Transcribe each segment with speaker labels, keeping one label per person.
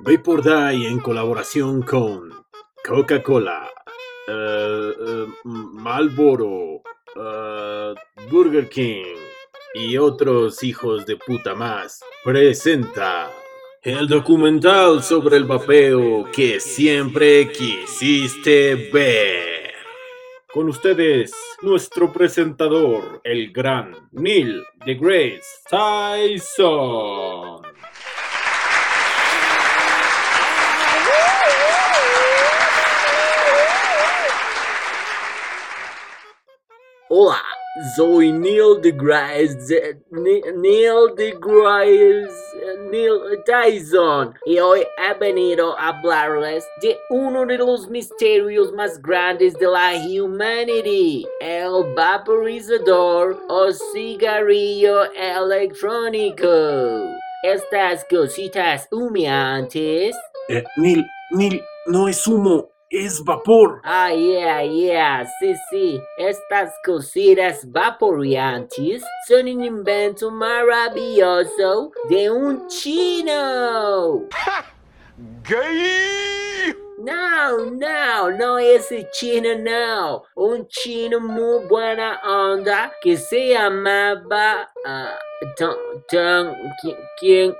Speaker 1: Vapor Die en colaboración con Coca-Cola, eh, eh, Marlboro, eh, Burger King y otros hijos de puta más presenta el documental sobre el vapeo que siempre quisiste ver. Con ustedes, nuestro presentador, el gran Neil deGrasse Tyson.
Speaker 2: Hola, soy Neil deGrasse, Neil deGrasse, Neil Tyson. Y hoy he venido a hablarles de uno de los misterios más grandes de la humanity, el vaporizador o cigarrillo electrónico. Estas cositas humeantes
Speaker 1: Eh, Neil, Neil, no es humo, es vapor.
Speaker 2: Ah, yeah, yeah, sí, sí. Estas cositas vaporizantes son un invento maravilloso de un chino.
Speaker 3: Gay!
Speaker 2: No, no, no ese chino, no. Un chino muy buena onda que se llamaba ah, Don, Don, King, King,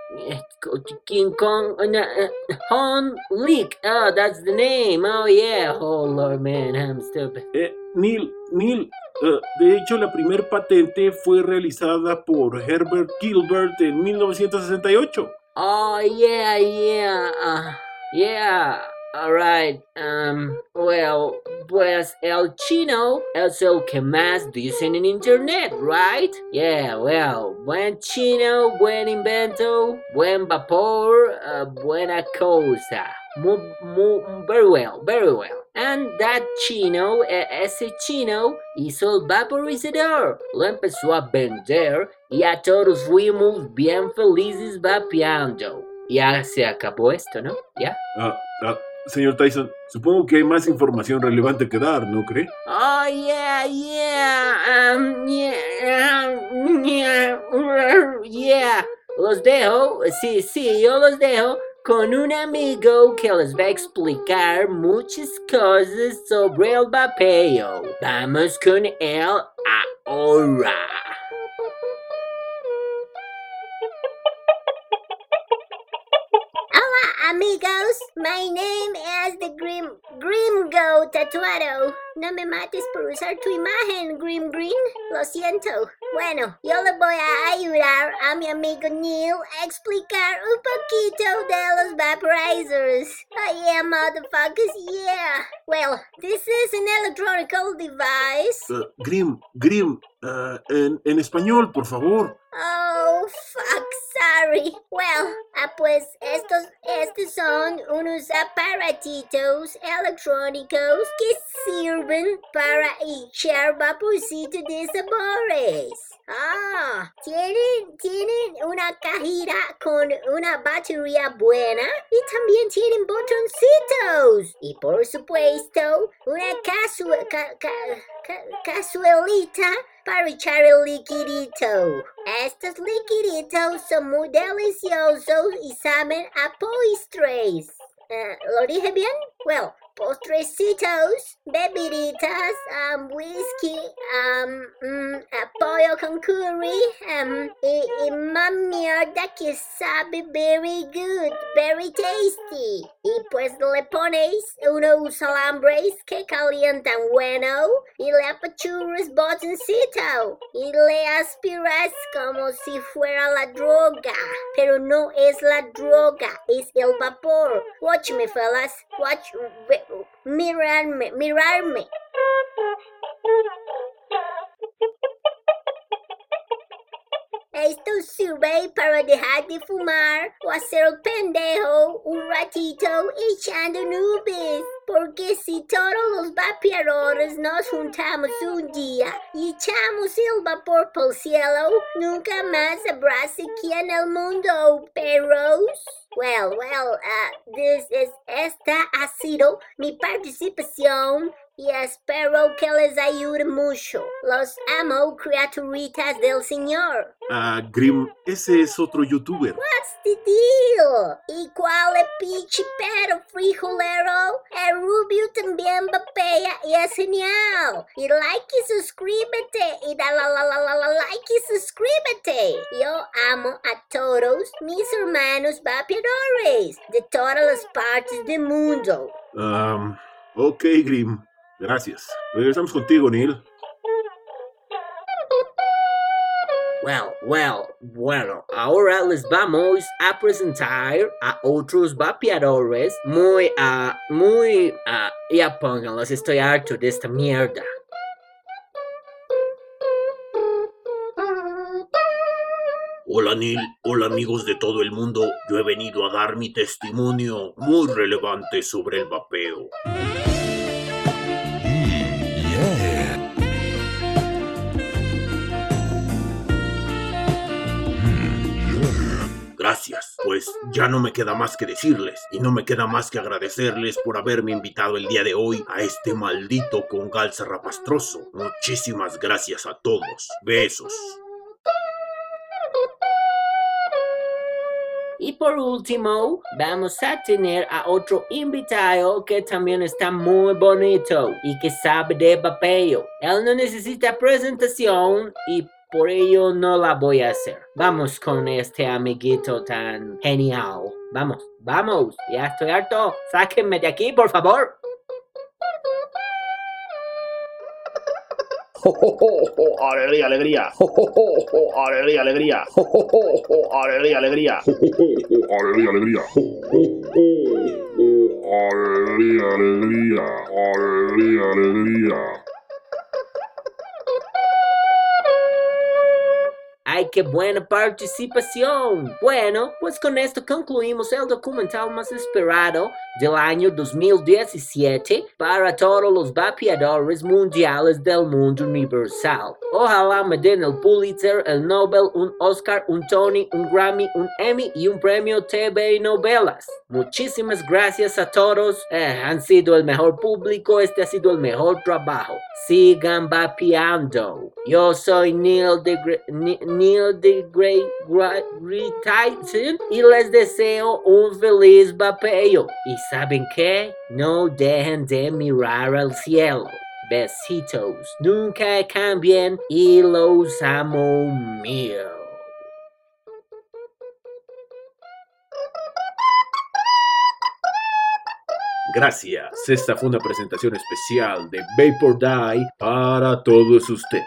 Speaker 2: King Kong, uh, no, uh, Hon Leak. Oh, that's the name. Oh, yeah. Oh, Lord, man, I'm stupid.
Speaker 1: Eh, Neil, Neil, eh, de hecho la primer patente fue realizada por Herbert Gilbert en 1968.
Speaker 2: Oh, yeah, yeah, uh, yeah. Alright, um, well, pues el chino el que más dicen en internet, right? Yeah, well, buen chino, buen invento, buen vapor, uh, buena cosa. Mu, mu, very well, very well. And that chino, ese chino, hizo el vaporizador, lo empezó a vender y a todos fuimos bien felices vapeando. Ya se acabó esto, ¿no? ¿Ya?
Speaker 1: Ah, ah, señor Tyson, supongo que hay más información relevante que dar, ¿no cree?
Speaker 2: Oh, yeah, yeah, um, yeah, yeah, yeah. Los dejo, sí, sí, yo los dejo con un amigo que les va a explicar muchas cosas sobre el vapeo. Vamos con él ahora.
Speaker 4: Amigos, my name is the Grim Grimgo Tatuado. No me mates por usar tu imagen, Grim Green. Lo siento. Bueno, yo le voy a ayudar a mi amigo Neil a explicar un poquito de los vaporizers. Oh yeah, motherfuckers, yeah. Well, this is an electronical device.
Speaker 1: Eh, Grim, Grim, eh, en, en español, por favor.
Speaker 4: Oh, fuck, sorry. Well, ah, pues estos, estos son unos aparatitos electrónicos que sirven para echar vaporcito de sabores. Ah, tienen, tienen una cajita con una batería buena también tienen botoncitos. Y por supuesto, una casu- para echar el liquidito. Estos liquiditos son muy deliciosos y saben a postres. Eh, ¿Lo dije bien? Well, postrecitos, bebiditas, um, whisky, um, eh, pollo con curry, um, y, y mierda que sabe very good, very tasty. Y pues le pones unos alambres que calientan bueno y le apachurras botoncito y le aspiras como si fuera la droga. Pero no es la droga, es el vapor. Watch me, fellas. Watch. Mirarme, mirarme. Esto sirve para dejar de fumar o hacer pendejo un ratito echando nubes. Porque si todos los vapeadores nos juntamos un día y echamos el vapor por el cielo, nunca más habrá sequía en el mundo, perros. Well, well, uh, this is, esta ha sido mi participación y espero que les ayude mucho. Los amo, criaturitas del Señor.
Speaker 1: Ah, Grim, ese es otro youtuber.
Speaker 4: What's the deal? ¿Y cuál es pinche pero frijolero? El Rubio también vapea y es genial. Y like y suscríbete. Y da la la la la la like y suscríbete. Yo amo a todos mis hermanos vapeadores de todas las partes del mundo.
Speaker 1: Um, ok, Grim. Gracias. Regresamos contigo, Neil.
Speaker 2: Well, well, bueno, ahora les vamos a presentar a otros vapeadores muy, ah, muy, ah, ya pónganlos, estoy harto de esta mierda.
Speaker 3: Hola Neil, hola amigos de todo el mundo, yo he venido a dar mi testimonio muy relevante sobre el vapeo. Gracias, pues ya no me queda más que decirles y no me queda más que agradecerles por haberme invitado el día de hoy a este maldito congal zarrapastroso. Muchísimas gracias a todos. Besos.
Speaker 2: Y por último, vamos a tener a otro invitado que también está muy bonito y que sabe de vapeo. Él no necesita presentación y por ello no la voy a hacer. Vamos con este amiguito tan genial. Vamos, vamos, ya estoy harto. Sáquenme de aquí, por favor.
Speaker 5: ¡Alegría, alegría! ¡Alegría, alegría! ¡Alegría, alegría!
Speaker 6: Alegría, alegría. Alegría, alegría. Alegría, alegría.
Speaker 2: Qué buena participación! Bueno, pues con esto concluimos el documental más esperado del año 2017 para todos los vapeadores mundiales del mundo universal. Ojalá me den el Pulitzer, el Nobel, un Oscar, un Tony, un Grammy, un Emmy y un premio TV y novelas. Muchísimas gracias a todos. Eh, han sido el mejor público. Este ha sido el mejor trabajo. Sigan vapeando. Yo soy Neil de Gre- Neil de Grey Gra- Tyson y les deseo un feliz vapeo. ¿Y saben qué? No dejen de mirar al cielo. Besitos. Nunca cambien y los amo mío.
Speaker 1: Gracias. Esta fue una presentación especial de Vapor Die para todos ustedes.